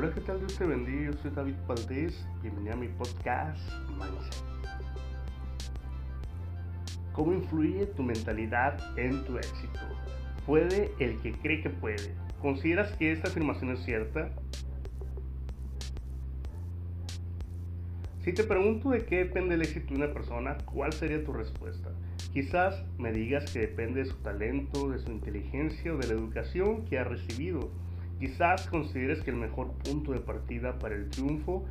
Hola, ¿qué tal? Dios te bendiga. Yo soy David Valdés. Bienvenido a mi podcast Mindset. ¿Cómo influye tu mentalidad en tu éxito? Puede el que cree que puede. ¿Consideras que esta afirmación es cierta? Si te pregunto de qué depende el éxito de una persona, ¿cuál sería tu respuesta? Quizás me digas que depende de su talento, de su inteligencia o de la educación que ha recibido. Quizás consideres que el mejor punto de partida para el triunfo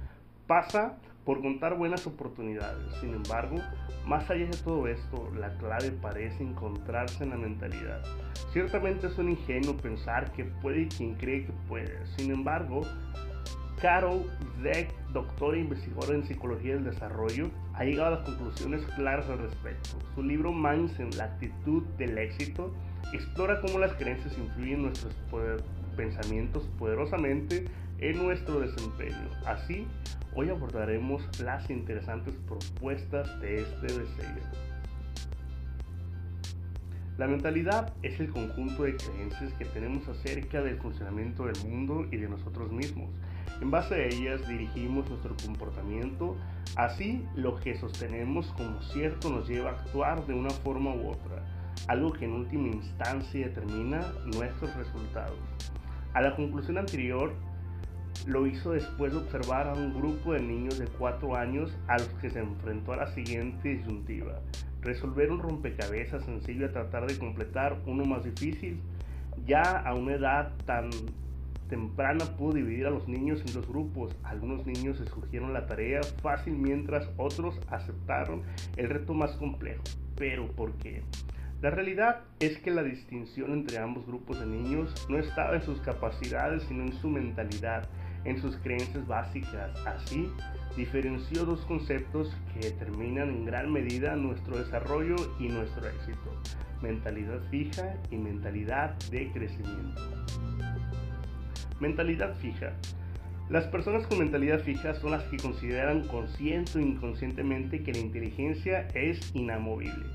pasa por contar buenas oportunidades. Sin embargo, más allá de todo esto, la clave parece encontrarse en la mentalidad. Ciertamente es un ingenuo pensar que puede quien cree que puede. Sin embargo, Carol Dweck, doctora e investigadora en psicología del desarrollo, ha llegado a las conclusiones claras al respecto. Su libro Mindset, la actitud del éxito, explora cómo las creencias influyen en nuestros pensamientos poderosamente en nuestro desempeño. Así, hoy abordaremos las interesantes propuestas de este deseo. La mentalidad es el conjunto de creencias que tenemos acerca del funcionamiento del mundo y de nosotros mismos. En base a ellas dirigimos nuestro comportamiento, así lo que sostenemos como cierto nos lleva a actuar de una forma u otra, algo que en última instancia determina nuestros resultados. A la conclusión anterior, lo hizo después de observar a un grupo de niños de 4 años a los que se enfrentó a la siguiente disyuntiva. Resolver un rompecabezas sencillo a tratar de completar uno más difícil. Ya a una edad tan temprana pudo dividir a los niños en dos grupos. Algunos niños escogieron la tarea fácil mientras otros aceptaron el reto más complejo. Pero ¿por qué? La realidad es que la distinción entre ambos grupos de niños no estaba en sus capacidades, sino en su mentalidad, en sus creencias básicas. Así, diferenció dos conceptos que determinan en gran medida nuestro desarrollo y nuestro éxito. Mentalidad fija y mentalidad de crecimiento. Mentalidad fija. Las personas con mentalidad fija son las que consideran consciente o inconscientemente que la inteligencia es inamovible,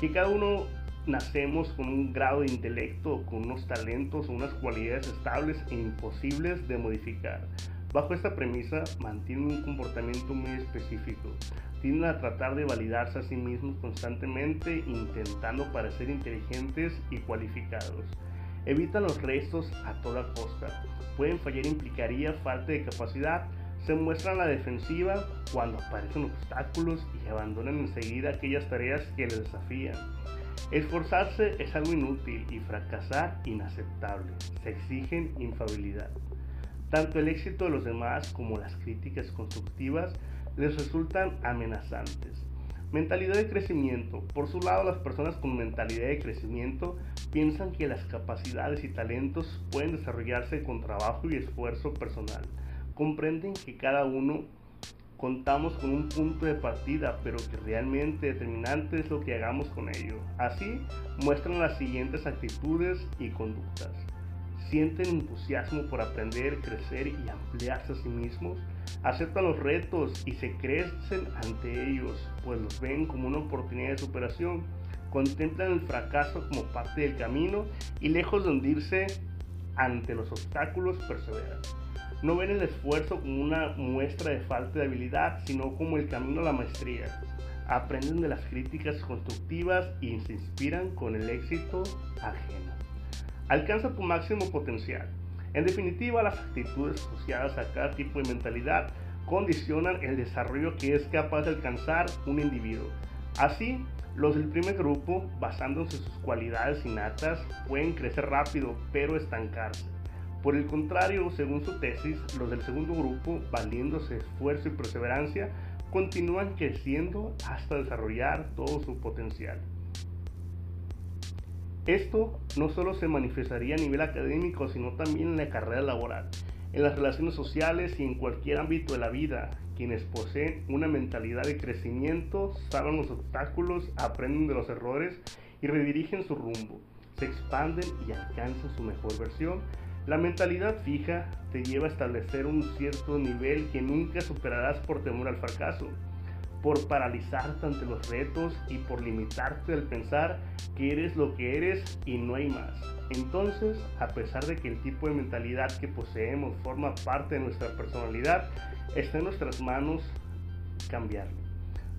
que cada uno nacemos con un grado de intelecto, con unos talentos unas cualidades estables e imposibles de modificar. Bajo esta premisa mantienen un comportamiento muy específico. Tienden a tratar de validarse a sí mismos constantemente intentando parecer inteligentes y cualificados. Evitan los restos a toda costa. Pueden fallar implicaría falta de capacidad. Se muestran a la defensiva cuando aparecen obstáculos y abandonan enseguida aquellas tareas que les desafían. Esforzarse es algo inútil y fracasar inaceptable. Se exigen infabilidad. Tanto el éxito de los demás como las críticas constructivas les resultan amenazantes. Mentalidad de crecimiento. Por su lado, las personas con mentalidad de crecimiento piensan que las capacidades y talentos pueden desarrollarse con trabajo y esfuerzo personal. Comprenden que cada uno contamos con un punto de partida, pero que realmente determinante es lo que hagamos con ello. Así muestran las siguientes actitudes y conductas sienten entusiasmo por aprender, crecer y ampliarse a sí mismos, aceptan los retos y se crecen ante ellos, pues los ven como una oportunidad de superación, contemplan el fracaso como parte del camino y lejos de hundirse ante los obstáculos, perseveran. No ven el esfuerzo como una muestra de falta de habilidad, sino como el camino a la maestría. Aprenden de las críticas constructivas y se inspiran con el éxito ajeno. Alcanza tu máximo potencial. En definitiva, las actitudes asociadas a cada tipo de mentalidad condicionan el desarrollo que es capaz de alcanzar un individuo. Así, los del primer grupo, basándose en sus cualidades innatas, pueden crecer rápido, pero estancarse. Por el contrario, según su tesis, los del segundo grupo, valiéndose esfuerzo y perseverancia, continúan creciendo hasta desarrollar todo su potencial. Esto no solo se manifestaría a nivel académico, sino también en la carrera laboral, en las relaciones sociales y en cualquier ámbito de la vida. Quienes poseen una mentalidad de crecimiento saben los obstáculos, aprenden de los errores y redirigen su rumbo. Se expanden y alcanzan su mejor versión. La mentalidad fija te lleva a establecer un cierto nivel que nunca superarás por temor al fracaso. por paralizarte ante los retos y por limitarte al pensar que eres lo que eres y no hay más. Entonces, a pesar de que el tipo de mentalidad que poseemos forma parte de nuestra personalidad, está en nuestras manos cambiarlo.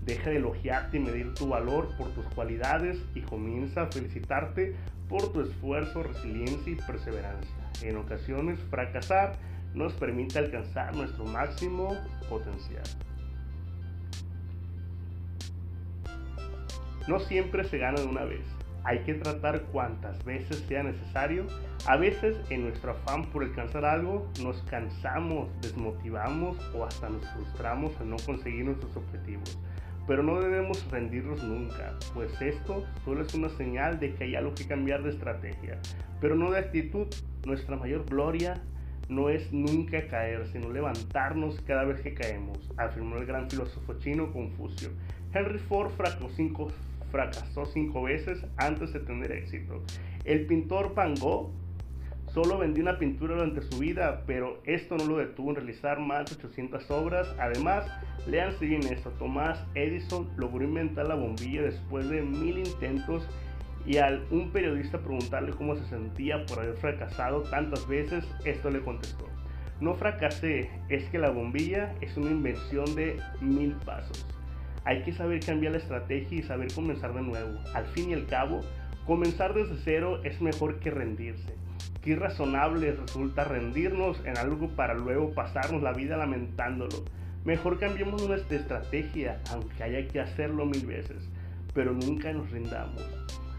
Deja de elogiarte y medir tu valor por tus cualidades y comienza a felicitarte por tu esfuerzo, resiliencia y perseverancia. En ocasiones, fracasar nos permite alcanzar nuestro máximo potencial. No siempre se gana de una vez. Hay que tratar cuantas veces sea necesario. A veces en nuestro afán por alcanzar algo nos cansamos, desmotivamos o hasta nos frustramos al no conseguir nuestros objetivos. Pero no debemos rendirnos nunca, pues esto solo es una señal de que hay algo que cambiar de estrategia, pero no de actitud. Nuestra mayor gloria no es nunca caer, sino levantarnos cada vez que caemos, afirmó el gran filósofo chino Confucio. Henry Ford fracasó cinco, veces antes de tener éxito. El pintor Van solo vendió una pintura durante su vida, pero esto no lo detuvo en realizar más de 800 obras. Además, lean bien esto, Tomás Edison logró inventar la bombilla después de mil intentos y al un periodista preguntarle cómo se sentía por haber fracasado tantas veces, esto le contestó, no fracasé, es que la bombilla es una invención de mil pasos. Hay que saber cambiar la estrategia y saber comenzar de nuevo. Al fin y al cabo, comenzar desde cero es mejor que rendirse. Qué irrazonable resulta rendirnos en algo para luego pasarnos la vida lamentándolo. Mejor cambiemos nuestra estrategia, aunque haya que hacerlo mil veces, pero nunca nos rindamos.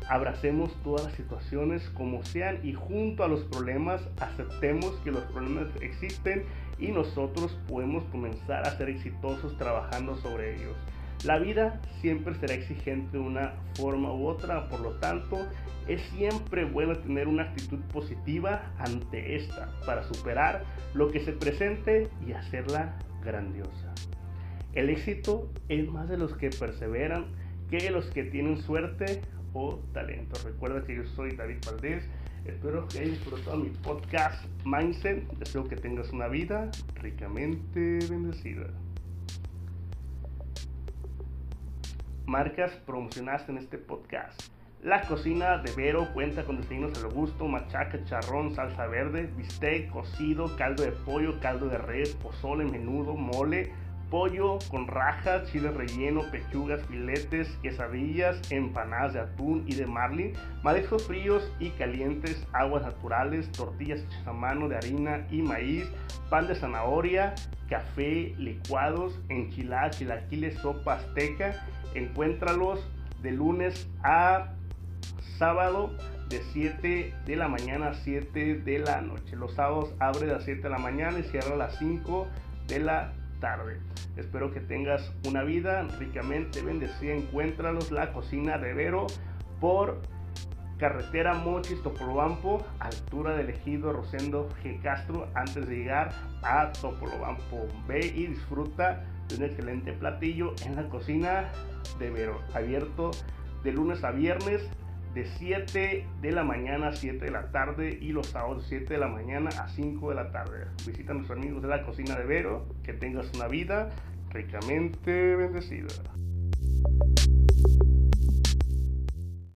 Abracemos todas las situaciones como sean y junto a los problemas aceptemos que los problemas existen y nosotros podemos comenzar a ser exitosos trabajando sobre ellos. La vida siempre será exigente de una forma u otra, por lo tanto, es siempre bueno tener una actitud positiva ante esta para superar lo que se presente y hacerla grandiosa. El éxito es más de los que perseveran que de los que tienen suerte o talento. Recuerda que yo soy David Valdés. Espero que hayas disfrutado mi podcast Mindset. Deseo que tengas una vida ricamente bendecida. marcas promocionadas en este podcast. La cocina de Vero cuenta con desayunos al gusto, machaca, charrón, salsa verde, bistec, cocido, caldo de pollo, caldo de res, pozole, menudo, mole, pollo con rajas, chile relleno, pechugas, filetes, quesadillas, empanadas de atún y de marlin, mariscos fríos y calientes, aguas naturales, tortillas hechas a mano de harina y maíz, pan de zanahoria, café, licuados, enchiladas, chilaquiles, sopa azteca. Encuéntralos de lunes a sábado de 7 de la mañana a 7 de la noche. Los sábados abre a las 7 de la mañana y cierra a las 5 de la tarde. Espero que tengas una vida ricamente bendecida. Encuéntralos la cocina de Vero por carretera Mochis Topolobampo, altura del ejido Rosendo G. Castro, antes de llegar a Topolobampo. Ve y disfruta de un excelente platillo en la cocina de Vero, abierto de lunes a viernes de 7 de la mañana a 7 de la tarde y los sábados de 7 de la mañana a 5 de la tarde. Visita a nuestros amigos de la cocina de Vero, que tengas una vida ricamente bendecida.